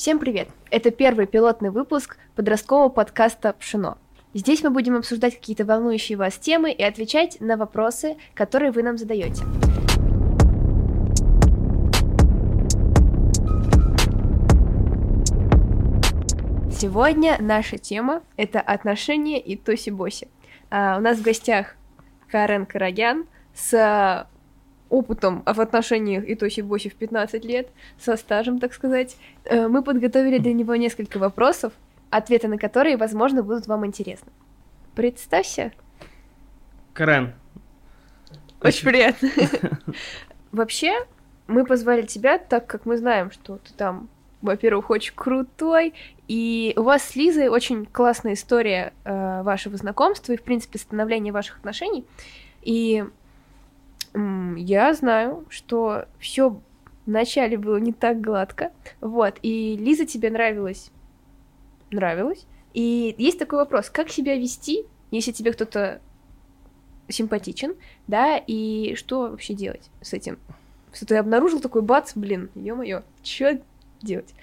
Всем привет! Это первый пилотный выпуск подросткового подкаста «Пшено». Здесь мы будем обсуждать какие-то волнующие вас темы и отвечать на вопросы, которые вы нам задаете. Сегодня наша тема — это отношения и тоси-боси. А, у нас в гостях Карен Карагян с опытом в отношениях и тоси-боси в 15 лет, со стажем, так сказать. Э, мы подготовили для него несколько вопросов, ответы на которые, возможно, будут вам интересны. Представься. Карен. Очень приятно. Вообще, мы позвали тебя, так как мы знаем, что ты там во-первых, очень крутой, и у вас с Лизой очень классная история э, вашего знакомства и, в принципе, становления ваших отношений. И я знаю, что все вначале было не так гладко, вот, и Лиза тебе нравилась, нравилась, и есть такой вопрос, как себя вести, если тебе кто-то симпатичен, да, и что вообще делать с этим? Что ты обнаружил такой бац, блин, ё-моё, чё делать?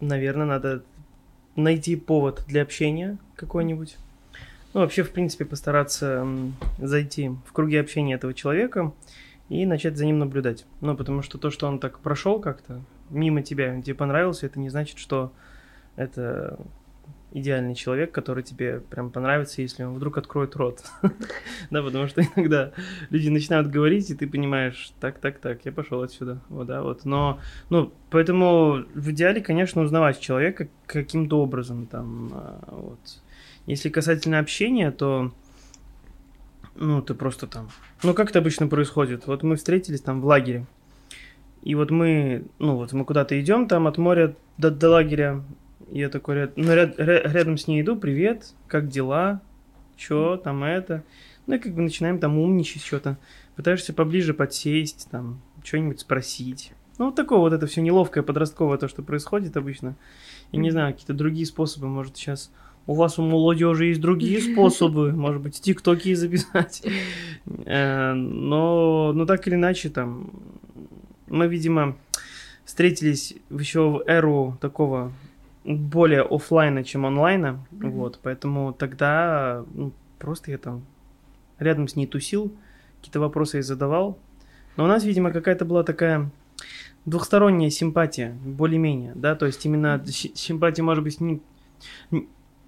Наверное, надо найти повод для общения какой-нибудь. Ну, вообще, в принципе, постараться зайти в круги общения этого человека и начать за ним наблюдать. Ну, потому что то, что он так прошел как-то мимо тебя, тебе понравился, это не значит, что это идеальный человек, который тебе прям понравится, если он вдруг откроет рот. да, потому что иногда люди начинают говорить, и ты понимаешь, так, так, так, я пошел отсюда. Вот, да, вот. Но, ну, поэтому в идеале, конечно, узнавать человека каким-то образом, там, а, вот. Если касательно общения, то ну, ты просто там... Ну, как это обычно происходит? Вот мы встретились там в лагере, и вот мы, ну, вот мы куда-то идем там от моря до, до лагеря, я такой ряд, ну, ряд, рядом с ней иду, привет, как дела, чё, там это. Ну и как бы начинаем там умничать что-то. Пытаешься поближе подсесть, там, что-нибудь спросить. Ну, вот такое вот это все неловкое подростковое то, что происходит обычно. И не знаю, какие-то другие способы, может, сейчас у вас у молодежи есть другие способы, может быть, тиктоки записать. Э, но, но так или иначе, там, мы, видимо, встретились еще в эру такого более офлайна, чем онлайна, mm-hmm. вот, поэтому тогда ну, просто я там рядом с ней тусил, какие-то вопросы ей задавал, но у нас, видимо, какая-то была такая двухсторонняя симпатия, более-менее, да, то есть именно симпатия, может быть, не,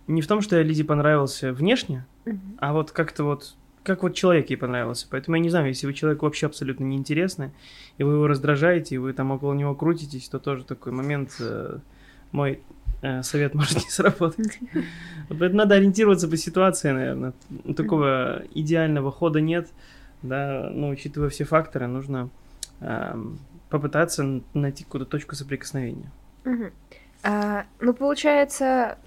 не в том, что я Лизе понравился внешне, mm-hmm. а вот как-то вот как вот человек ей понравился. Поэтому я не знаю, если вы человек вообще абсолютно неинтересный, и вы его раздражаете, и вы там около него крутитесь, то тоже такой момент э, мой Э, совет может не сработать. Поэтому надо ориентироваться по ситуации, наверное. Такого идеального хода нет. Да, но учитывая все факторы, нужно э, попытаться найти какую-то точку соприкосновения. Угу. А, ну, получается,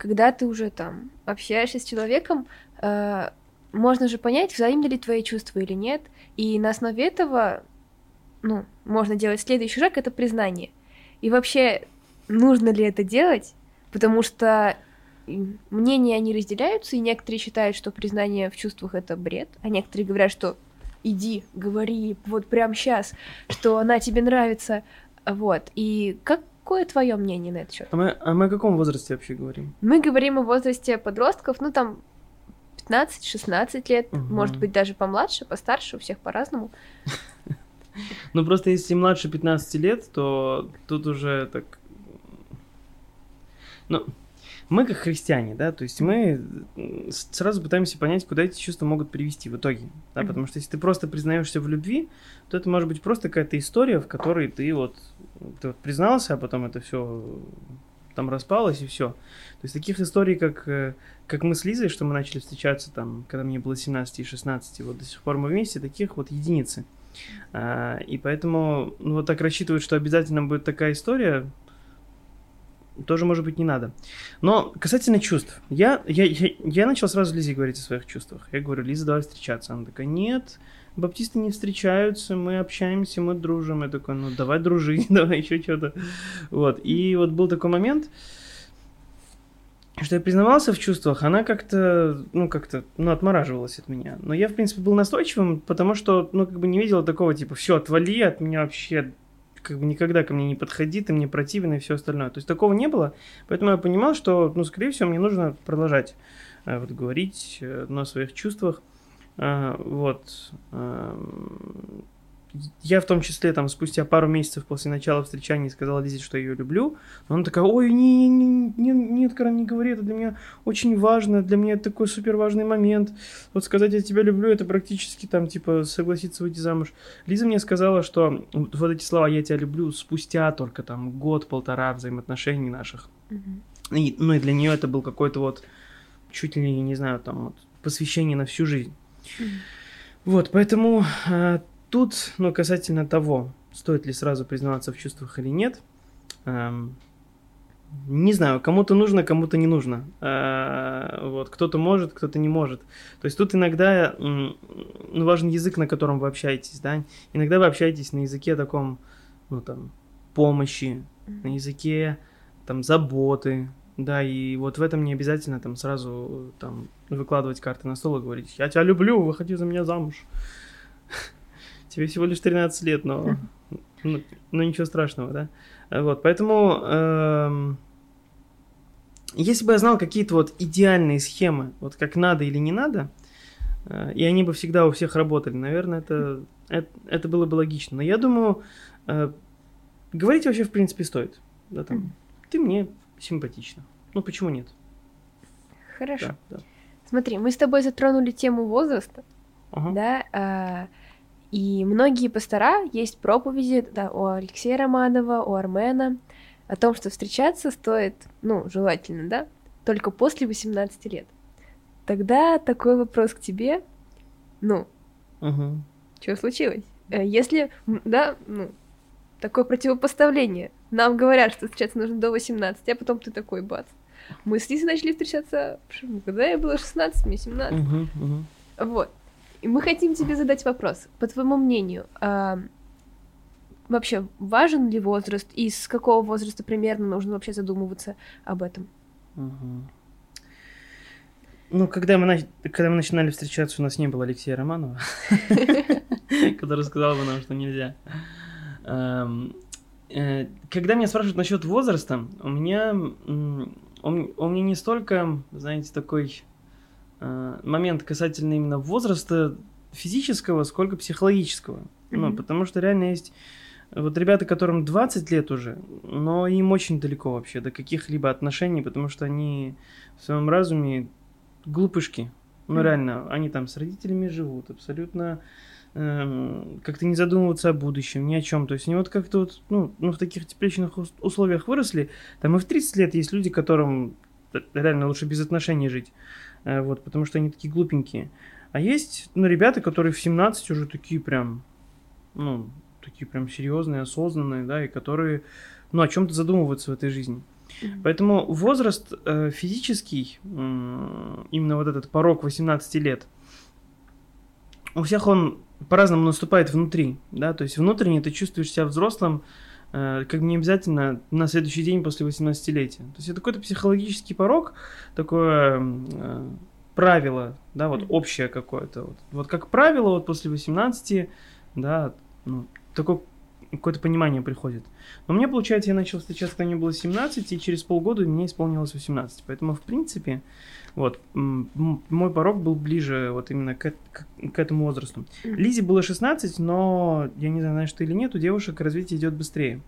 когда ты уже там общаешься с человеком, э, можно же понять, взаимны ли твои чувства или нет. И на основе этого, ну, можно делать следующий шаг это признание. И вообще, нужно ли это делать, потому что мнения они разделяются, и некоторые считают, что признание в чувствах это бред, а некоторые говорят, что иди, говори, вот прямо сейчас, что она тебе нравится, вот. И какое твое мнение на этот счет? А мы, а мы о каком возрасте вообще говорим? Мы говорим о возрасте подростков, ну там 15-16 лет, угу. может быть даже помладше, постарше, у всех по-разному. Ну просто если младше 15 лет, то тут уже так ну, мы как христиане, да, то есть мы сразу пытаемся понять, куда эти чувства могут привести в итоге, да, потому что если ты просто признаешься в любви, то это может быть просто какая-то история, в которой ты вот, ты вот признался, а потом это все там распалось и все. То есть таких историй, как, э, как мы с Лизой, что мы начали встречаться там, когда мне было 17 и 16, вот до сих пор мы вместе, таких вот единицы. А, и поэтому ну, вот так рассчитывают, что обязательно будет такая история, тоже, может быть, не надо. Но касательно чувств. Я, я, я, я начал сразу Лизе говорить о своих чувствах. Я говорю, Лиза, давай встречаться. Она такая, нет, баптисты не встречаются, мы общаемся, мы дружим. Я такой, ну, давай дружить, давай еще что-то. Вот. И вот был такой момент, что я признавался в чувствах, она как-то, ну, как-то, ну, отмораживалась от меня. Но я, в принципе, был настойчивым, потому что, ну, как бы не видела такого, типа, все, отвали от меня вообще, как бы никогда ко мне не подходи, ты мне противен и все остальное. То есть такого не было, поэтому я понимал, что, ну, скорее всего, мне нужно продолжать э, вот говорить э, на своих чувствах. Э, вот. Я в том числе там спустя пару месяцев после начала встречания сказала Лизе, что я ее люблю. Но она такая, ой, не, не, не, нет, Карен, не говори, это для меня очень важно, для меня это такой супер важный момент. Вот сказать я тебя люблю, это практически там типа согласиться выйти замуж. Лиза мне сказала, что вот эти слова я тебя люблю спустя только там год-полтора взаимоотношений наших. Mm-hmm. И, ну и для нее это был какой-то вот чуть ли не знаю там вот посвящение на всю жизнь. Mm-hmm. Вот, поэтому э, Тут, ну, касательно того, стоит ли сразу признаваться в чувствах или нет, эм, не знаю, кому-то нужно, кому-то не нужно. Э, вот, кто-то может, кто-то не может. То есть тут иногда ну, важен язык, на котором вы общаетесь, да. Иногда вы общаетесь на языке таком, ну, там, помощи, на языке, там, заботы, да, и вот в этом не обязательно там сразу там выкладывать карты на стол и говорить, я тебя люблю, выходи за меня замуж. Тебе всего лишь 13 лет, но, ну, ну ничего страшного, да? Вот, поэтому, эм, если бы я знал какие-то вот идеальные схемы, вот как надо или не надо, э, и они бы всегда у всех работали, наверное, это, это, это было бы логично. Но я думаю, э, говорить вообще в принципе стоит. Да, там, ты мне симпатична. Ну почему нет? Хорошо. Да, да. Смотри, мы с тобой затронули тему возраста, ага. да, а, и многие пастора, есть проповеди да, у Алексея Романова, у Армена, о том, что встречаться стоит, ну, желательно, да, только после 18 лет. Тогда такой вопрос к тебе, ну, угу. что случилось? Э, если, да, ну, такое противопоставление. Нам говорят, что встречаться нужно до 18, а потом ты такой, бац. Мы с Лизой начали встречаться, когда я была 16, мне 17. Угу, угу. Вот. И мы хотим тебе задать вопрос. По твоему мнению, а, вообще важен ли возраст и с какого возраста примерно нужно вообще задумываться об этом? Угу. Ну, когда мы, нач... когда мы начинали встречаться, у нас не было Алексея Романова, который сказал бы нам, что нельзя. Э, когда меня спрашивают насчет возраста, у меня у меня не столько, знаете, такой момент касательно именно возраста физического, сколько психологического. Mm-hmm. Ну, потому что реально есть вот ребята, которым 20 лет уже, но им очень далеко вообще до каких-либо отношений, потому что они в своем разуме глупышки. Ну, mm-hmm. реально, они там с родителями живут, абсолютно эм, как-то не задумываются о будущем, ни о чем. То есть они вот как-то вот, ну, ну, в таких тепличных условиях выросли. Там и в 30 лет есть люди, которым реально лучше без отношений жить. Э, вот, потому что они такие глупенькие. А есть, ну, ребята, которые в 17 уже такие прям, ну, такие прям серьезные, осознанные, да, и которые, ну, о чем-то задумываются в этой жизни. Mm-hmm. Поэтому возраст э, физический, э, именно вот этот порог 18 лет, у всех он по-разному наступает внутри, да, то есть внутренне ты чувствуешь себя взрослым, как бы не обязательно на следующий день после 18-летия. То есть это какой-то психологический порог, такое э, правило, да, вот общее какое-то. Вот, вот как правило, вот после 18, да, ну, такое какое-то понимание приходит. Но мне, получается, я начал встречаться, когда мне было 17, и через полгода мне исполнилось 18. Поэтому, в принципе, вот, мой порог был ближе вот именно к, к, к этому возрасту. Лизе было 16, но, я не знаю, знаешь ты или нет, у девушек развитие идет быстрее,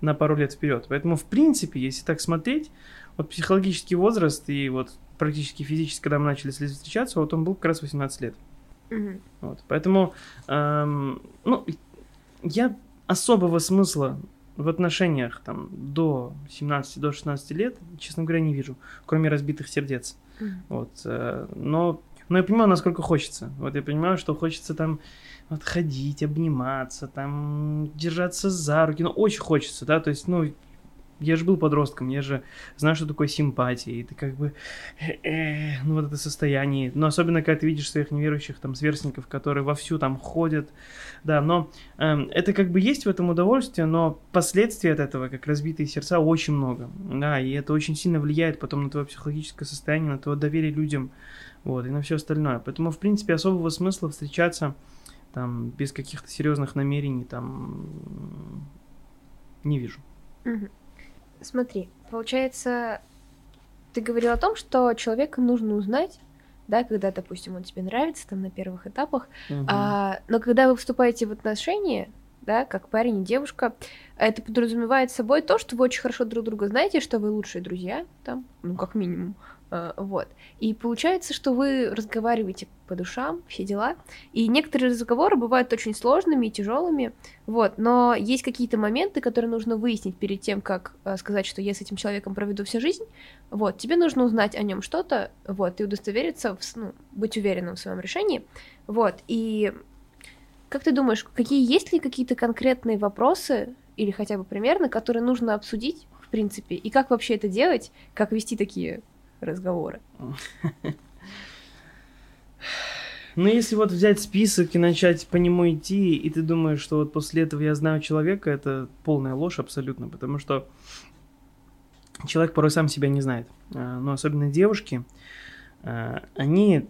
на пару лет вперед. Поэтому, в принципе, если так смотреть, вот психологический возраст и вот практически физически, когда мы начали с Лизой встречаться, вот он был как раз 18 лет. Вот, поэтому, эм, ну, я особого смысла в отношениях там до 17, до 16 лет, честно говоря, не вижу, кроме разбитых сердец. Mm. Вот, э, но, но я понимаю, насколько хочется. Вот я понимаю, что хочется там вот ходить, обниматься, там держаться за руки, ну очень хочется, да, то есть, ну я же был подростком, я же знаю, что такое симпатия, и ты как бы, э, ну вот это состояние, но особенно, когда ты видишь своих неверующих там сверстников, которые вовсю там ходят, да, но э, это как бы есть в этом удовольствие, но последствий от этого, как разбитые сердца, очень много, да, и это очень сильно влияет потом на твое психологическое состояние, на твое доверие людям, вот, и на все остальное, поэтому, в принципе, особого смысла встречаться там без каких-то серьезных намерений, там не вижу. Угу. Смотри, получается, ты говорил о том, что человека нужно узнать, да, когда, допустим, он тебе нравится там на первых этапах, Мгм. а, но когда вы вступаете в отношения, да, как парень и девушка, это подразумевает собой то, что вы очень хорошо друг друга знаете, что вы лучшие друзья, там, ну, как минимум, вот. И получается, что вы разговариваете по душам, все дела, и некоторые разговоры бывают очень сложными и тяжелыми, вот, но есть какие-то моменты, которые нужно выяснить перед тем, как а, сказать, что я с этим человеком проведу всю жизнь, вот, тебе нужно узнать о нем что-то, вот, и удостовериться, в, ну, быть уверенным в своем решении, вот, и как ты думаешь, какие есть ли какие-то конкретные вопросы или хотя бы примерно, которые нужно обсудить, в принципе, и как вообще это делать, как вести такие разговоры? Ну, если вот взять список и начать по нему идти, и ты думаешь, что вот после этого я знаю человека, это полная ложь абсолютно, потому что человек порой сам себя не знает. А, Ну, особенно девушки, а, они,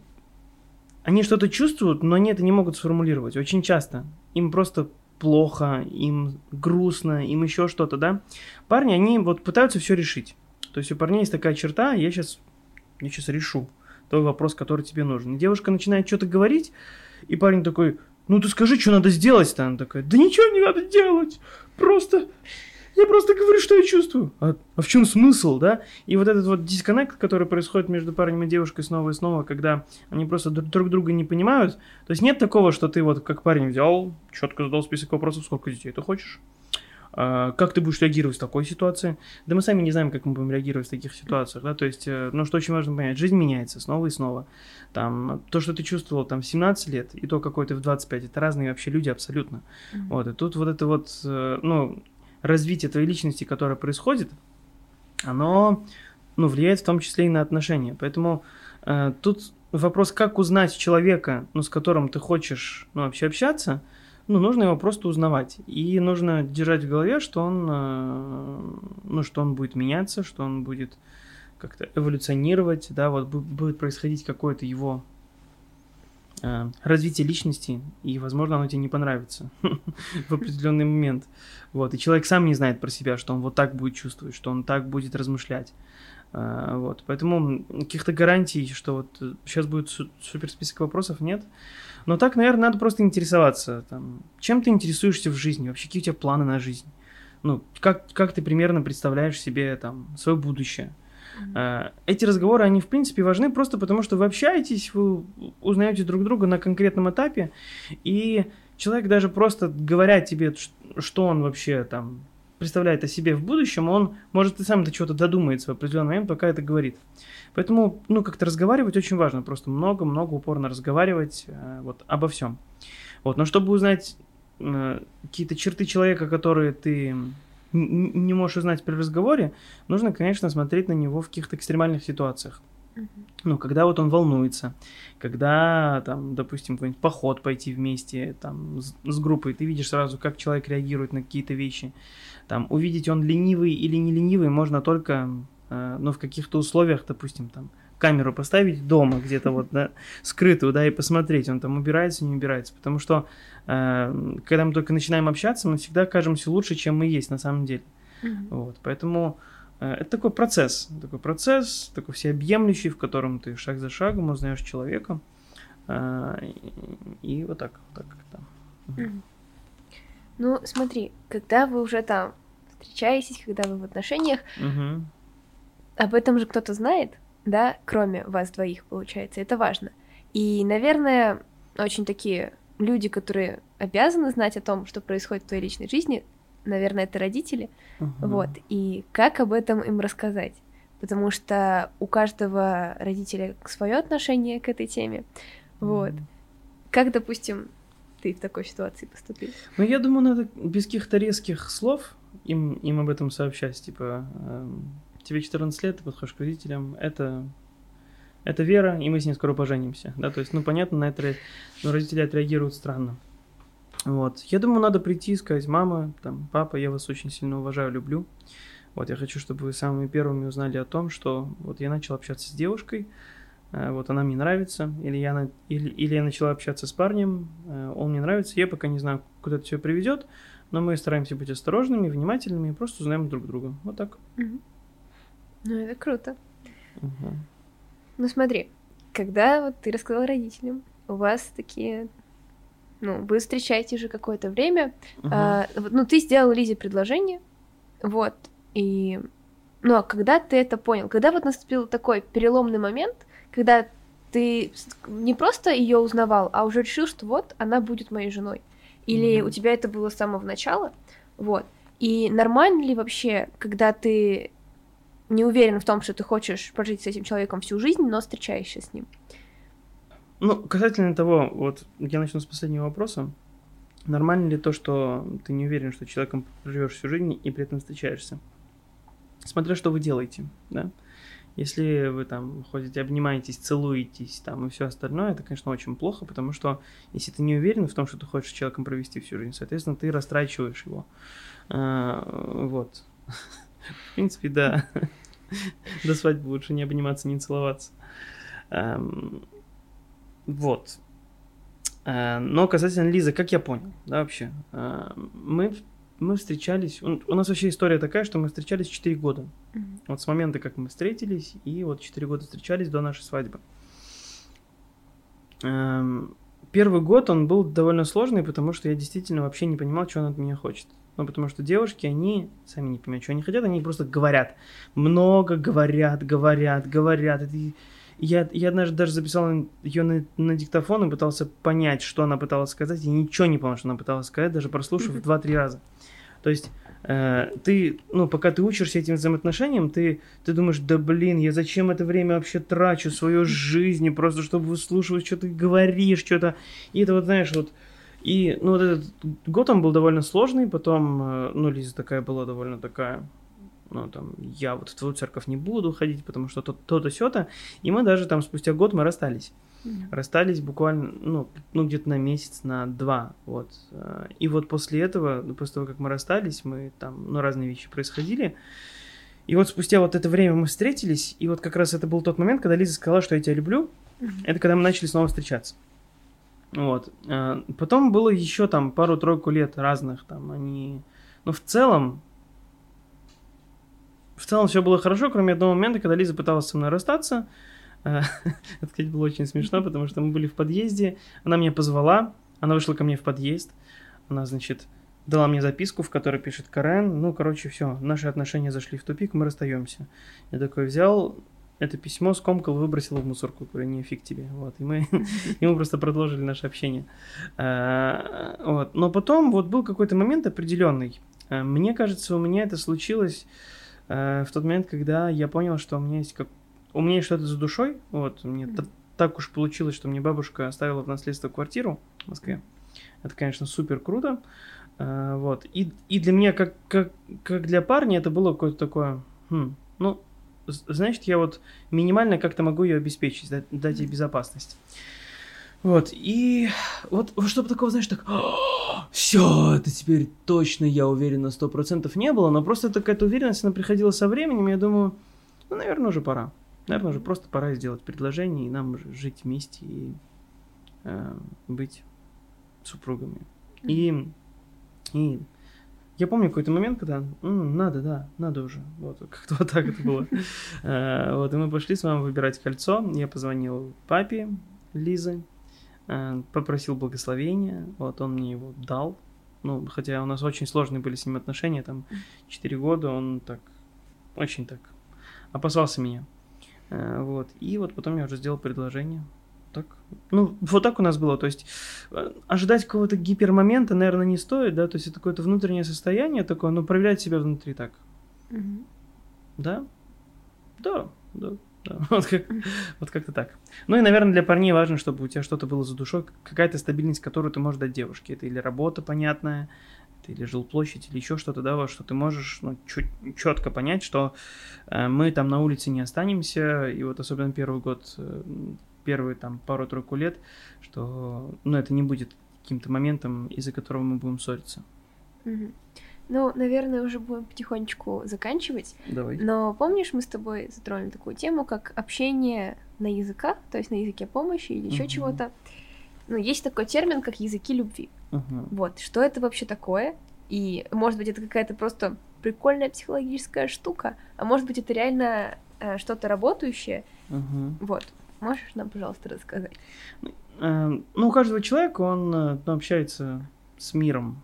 они что-то чувствуют, но они это не могут сформулировать. Очень часто. Им просто плохо, им грустно, им еще что-то, да. Парни, они вот пытаются все решить. То есть у парней есть такая черта, я сейчас, я сейчас решу твой вопрос, который тебе нужен. И девушка начинает что-то говорить, и парень такой, ну ты скажи, что надо сделать-то? Она такая, да ничего не надо делать, просто, я просто говорю, что я чувствую. А, а в чем смысл, да? И вот этот вот дисконнект, который происходит между парнем и девушкой снова и снова, когда они просто друг, друг друга не понимают. То есть нет такого, что ты вот как парень взял, четко задал список вопросов, сколько детей ты хочешь, как ты будешь реагировать в такой ситуации? Да мы сами не знаем, как мы будем реагировать в таких ситуациях, да, то есть, э, ну, что очень важно понять, жизнь меняется снова и снова. Там, то, что ты чувствовал там в 17 лет, и то, какой ты в 25, это разные вообще люди абсолютно. Мгм. Вот, и тут вот это вот, э, ну, развитие твоей личности, которое происходит, оно, ну, влияет в том числе и на отношения. Поэтому э, тут вопрос, как узнать человека, ну, с которым ты хочешь, ну, вообще общаться, ну, нужно его просто узнавать. И нужно держать в голове, что он, э, ну, что он будет меняться, что он будет как-то эволюционировать, да, вот бу- будет происходить какое-то его э, развитие личности, и, возможно, оно тебе не понравится в определенный момент. Вот, и человек сам не знает про себя, что он вот так будет чувствовать, что он так будет размышлять. А, Вот, поэтому каких-то гарантий, что вот сейчас будет су- супер список вопросов, нет. Но так, наверное, надо просто интересоваться, там, чем ты интересуешься в жизни, вообще какие у тебя планы на жизнь. Ну, как, как ты примерно представляешь себе там свое будущее. Э, Эти разговоры, они в принципе важны просто потому, что вы общаетесь, вы узнаете друг друга на конкретном этапе, и человек даже просто говоря тебе, что он вообще там представляет о себе в будущем, он может и сам до чего-то додумается в определенный момент, пока это говорит. Поэтому, ну, как-то разговаривать очень важно, просто много-много упорно разговаривать э, вот обо всем. Вот, но чтобы узнать э, какие-то черты человека, которые ты не можешь узнать при разговоре, нужно, конечно, смотреть на него в каких-то экстремальных ситуациях. Мгм. Ну, когда вот он волнуется, когда, там, допустим, какой-нибудь поход пойти вместе, там, с, с группой, ты видишь сразу, как человек реагирует на какие-то вещи. Там, увидеть, он ленивый или не ленивый, можно только, э, ну, в каких-то условиях, допустим, там, камеру поставить дома где-то вот, да, скрытую, да, и посмотреть, он там убирается, не убирается. Потому что, э, когда мы только начинаем общаться, мы всегда кажемся лучше, чем мы есть на самом деле. Мгм. Вот, поэтому э, это такой процесс, такой процесс, такой всеобъемлющий, в котором ты шаг за шагом узнаешь человека. э, и, вот так, вот так как-то. Ну, смотри, когда вы уже там встречаетесь, когда вы в отношениях, Мгм. об этом же кто-то знает, да, кроме вас двоих, получается, это важно. И, наверное, очень такие люди, которые обязаны знать о том, что происходит в твоей личной жизни, наверное, это родители, Мгм. вот, и как об этом им рассказать? Потому что у каждого родителя свое отношение к этой теме, вот. Как, допустим, ты в такой ситуации поступил? Ну, я думаю, надо без каких-то резких слов им, им об этом сообщать. Типа, эм, тебе 14 лет, ты подходишь к родителям, это, это Вера, и мы с ней скоро поженимся. Да, то есть, ну, понятно, на это ну, родители отреагируют странно. Вот. Я думаю, надо прийти и сказать, мама, там, папа, я вас очень сильно уважаю, люблю. Вот, я хочу, чтобы вы самыми первыми узнали о том, что вот я начал общаться с девушкой, э, вот она мне нравится, или я, на- или, или я начала общаться с парнем, э, он мне нравится, я пока не знаю, куда это все приведет, но мы стараемся быть осторожными, внимательными и просто узнаем друг друга. Вот так. Мгм. Ну, это круто. Мгм. Ну, смотри, когда вот ты рассказал родителям, у вас такие... Ну, вы встречаетесь уже какое-то время, Мгм. а, ну, ты сделал Лизе предложение, вот, и... Ну, а когда ты это понял? Когда вот наступил такой переломный момент, когда ты не просто ее узнавал, а уже решил, что вот, она будет моей женой? Или Мгм. у тебя это было с самого начала? Вот. И нормально ли вообще, когда ты не уверен в том, что ты хочешь прожить с этим человеком всю жизнь, но встречаешься с ним? Ну, касательно того, вот я начну с последнего вопроса. Нормально ли то, что ты не уверен, что человеком проживешь всю жизнь и при этом встречаешься? Смотря что вы делаете, да? Если вы там ходите, обнимаетесь, целуетесь там и все остальное, это, конечно, очень плохо, потому что если ты не уверен в том, что ты хочешь с человеком провести всю жизнь, соответственно, ты растрачиваешь его. А, вот. В принципе, да. До свадьбы лучше не обниматься, не целоваться. Вот. Э, Но касательно Лизы, как я понял, да, вообще, э, мы, мы встречались, у нас вообще история такая, что мы встречались 4 года. Вот с момента, как мы встретились, и вот 4 года встречались до нашей свадьбы. Эм, Первый год он был довольно сложный, потому что я действительно вообще не понимал, что он от меня хочет. Ну, потому что девушки, они сами не понимают, что они хотят, они просто говорят. Много говорят, говорят, говорят. И- я, я однажды даже записал ее на, на диктофон и пытался понять, что она пыталась сказать, и ничего не понял, что она пыталась сказать, даже прослушав два-три раза. То есть э, ты, ну, пока ты учишься этим взаимоотношениям, ты, ты думаешь, да блин, я зачем это время вообще трачу, свою жизнь, просто чтобы выслушивать, что ты говоришь, что-то. И это вот, знаешь, вот... И, ну, вот этот год он был довольно сложный, потом, э, ну, Лиза такая была довольно такая, ну, там, я вот в твою церковь не буду ходить, потому что то- то-то, сё-то. И мы даже там спустя год мы расстались. Расстались буквально, ну, ну где-то на месяц, на два, вот. Э, И вот после этого, ну, после того, как мы расстались, мы там, ну, разные вещи происходили. И вот спустя вот это время мы встретились, и вот как раз это был тот момент, когда Лиза сказала, что я тебя люблю. Это когда мы начали снова встречаться. Вот. Э, Потом было еще там пару-тройку лет разных, там они... Но в целом, в целом все было хорошо, кроме одного момента, когда Лиза пыталась со мной расстаться. Э, Это, кстати, было очень смешно, потому что мы были в подъезде, она меня позвала, она вышла ко мне в подъезд, она, значит, дала мне записку, в которой пишет Карен, ну, короче, все, наши отношения зашли в тупик, мы расстаемся. Я такой взял это письмо, скомкал, выбросил в мусорку, говорю, не фиг тебе, вот, и мы, и мы просто продолжили наше общение. Э, Вот, но потом вот был какой-то момент определенный, Э, мне кажется, у меня это случилось э, в тот момент, когда я понял, что у меня есть как у меня есть что-то за душой, вот, мне т- так уж получилось, что мне бабушка оставила в наследство квартиру в Москве. Это, конечно, супер круто, Э, вот, и, и для меня, как, как, как для парня, это было какое-то такое, хм, ну, значит, я вот минимально как-то могу ее обеспечить, дать, дать ей безопасность. Вот, и вот чтобы такого, знаешь, так, все, это теперь точно, я уверен на сто процентов не было, но просто такая-то уверенность, она приходила со временем, и я думаю, ну, наверное, уже пора. Наверное, уже просто пора сделать предложение, и нам жить вместе и э, быть супругами. И, и я помню какой-то момент, когда «М, надо, да, надо уже. Вот, как-то вот так это было. Э, Вот, и мы пошли с мамой выбирать кольцо. Я позвонил папе Лизы, попросил благословения. Вот, он мне его дал. Ну, хотя у нас очень сложные были с ним отношения, там, 4 года, он так, очень так опасался меня. Э, Вот, и вот потом я уже сделал предложение. Так. Ну, вот так у нас было. То есть э, ожидать какого-то гипермомента, наверное, не стоит, да, то есть это какое-то внутреннее состояние такое, но проявлять себя внутри так. Да? Да, да, да. Вот, как, вот как-то так. Ну и, наверное, для парней важно, чтобы у тебя что-то было за душой, какая-то стабильность, которую ты можешь дать девушке. Это или работа понятная, это или жилплощадь, или еще что-то, да, во что ты можешь ну, четко понять, что э, мы там на улице не останемся, и вот особенно первый год, э, первые там пару-тройку лет, что, ну, это не будет каким-то моментом, из-за которого мы будем ссориться. Мгм. Ну, наверное, уже будем потихонечку заканчивать. Давай. Но помнишь, мы с тобой затронули такую тему, как общение на языках, то есть на языке помощи или еще Мгм. чего-то. Ну, есть такой термин, как языки любви. Мгм. Вот, что это вообще такое? И, может быть, это какая-то просто прикольная психологическая штука, а может быть, это реально э, что-то работающее. Мгм. Вот. Можешь нам, пожалуйста, рассказать? Э, Ну, у каждого человека он ну, общается с миром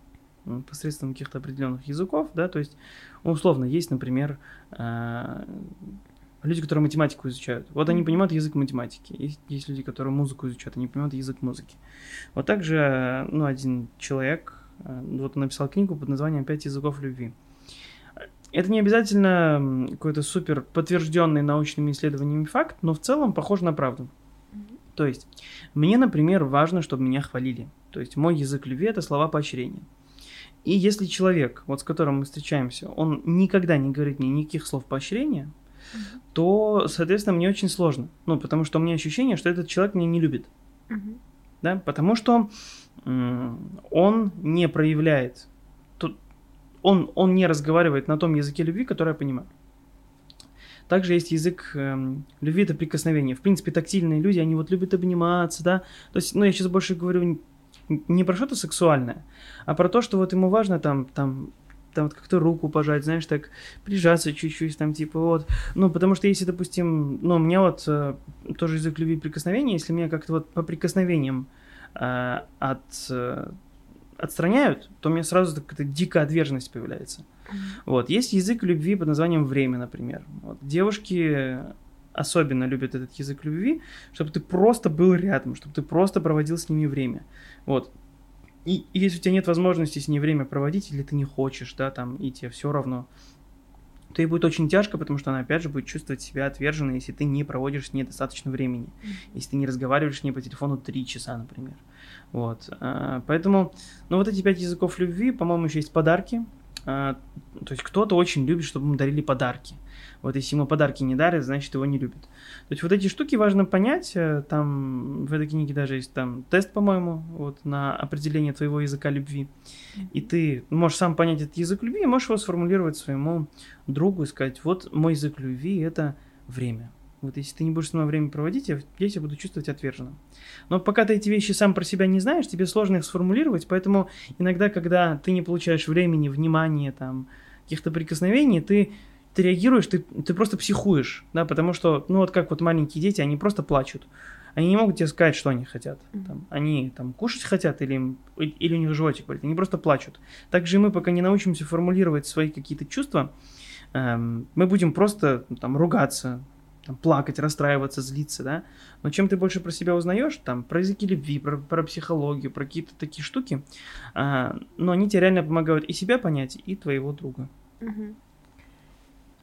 посредством каких-то определенных языков, да, то есть, ну, условно, есть, например, э, люди, которые математику изучают. Вот они понимают язык математики. Есть, есть люди, которые музыку изучают, они понимают язык музыки. Вот также, ну, один человек, э, вот он написал книгу под названием «Пять языков любви». Это не обязательно какой-то супер подтвержденный научными исследованиями факт, но в целом похож на правду. То есть, мне, например, важно, чтобы меня хвалили. То есть, мой язык любви – это слова поощрения. И если человек, вот с которым мы встречаемся, он никогда не говорит мне никаких слов поощрения, то, соответственно, мне очень сложно. Ну, потому что у меня ощущение, что этот человек меня не любит. Мгм. Да? Потому что м, он не проявляет, тут, он, он не разговаривает на том языке любви, который я понимаю. Также есть язык эм, любви, это прикосновение. В принципе, тактильные люди, они вот любят обниматься, да. То есть, ну, я сейчас больше говорю не про что-то сексуальное, а про то, что вот ему важно там, там, там вот как-то руку пожать, знаешь, так прижаться чуть-чуть, там, типа, вот. Ну, потому что если, допустим, ну, у меня вот э, тоже язык любви и прикосновения, если меня как-то вот по прикосновениям э, от, э, отстраняют, то у меня сразу какая-то дикая отверженность появляется. Вот. Есть язык любви под названием время, например. Вот. Девушки особенно любят этот язык любви, чтобы ты просто был рядом, чтобы ты просто проводил с ними время. Вот. И, и если у тебя нет возможности с ней время проводить, или ты не хочешь, да, там, и тебе все равно, то ей будет очень тяжко, потому что она, опять же, будет чувствовать себя отверженной, если ты не проводишь с ней достаточно времени. Если ты не разговариваешь с ней по телефону три часа, например. Вот. а, Поэтому, ну, вот эти пять языков любви, по-моему, еще есть подарки. А, То есть кто-то очень любит, чтобы ему дарили подарки. Вот если ему подарки не дарят, значит его не любят. То есть вот эти штуки важно понять. э, Там в этой книге даже есть там тест, по-моему, вот на определение твоего языка любви. И ты можешь сам понять этот язык любви, и можешь его сформулировать своему другу и сказать, вот мой язык любви это время. Вот если ты не будешь со мной время проводить, я, я себя буду чувствовать отверженным. Но пока ты эти вещи сам про себя не знаешь, тебе сложно их сформулировать, поэтому иногда, когда ты не получаешь времени, внимания, там, каких-то прикосновений, ты, ты реагируешь, ты, ты просто психуешь, да, потому что, ну вот как вот маленькие дети, они просто плачут. Они не могут тебе сказать, что они хотят. Там, они там кушать хотят или, им- или у них животик болит. Они просто плачут. Также и мы, пока не научимся формулировать свои какие-то чувства, эм, мы будем просто ну, там ругаться, там, плакать, расстраиваться, злиться, да. Но чем ты больше про себя узнаешь, там, про языки любви, про, про психологию, про какие-то такие штуки, а, но они тебе реально помогают и себя понять, и твоего друга. Мгм.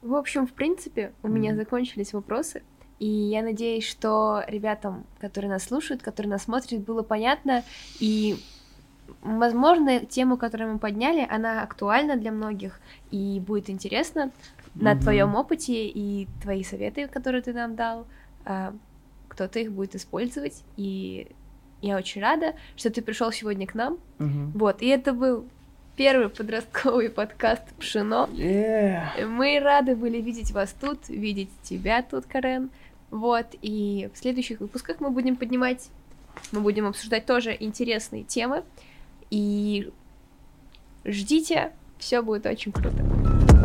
В общем, в принципе, у меня Мгм. закончились вопросы. И я надеюсь, что ребятам, которые нас слушают, которые нас смотрят, было понятно. И, возможно, тему, которую мы подняли, она актуальна для многих и будет интересна на Мгм. твоем опыте и твои советы, которые ты нам дал. а, Кто-то их будет использовать. И я очень рада, что ты пришел сегодня к нам. Мгм. Вот, и это был первый подростковый подкаст «Пшено». Yeah. Мы рады были видеть вас тут, видеть тебя тут, Карен. Вот, и в следующих выпусках мы будем поднимать, мы будем обсуждать тоже интересные темы. И ждите, все будет очень круто.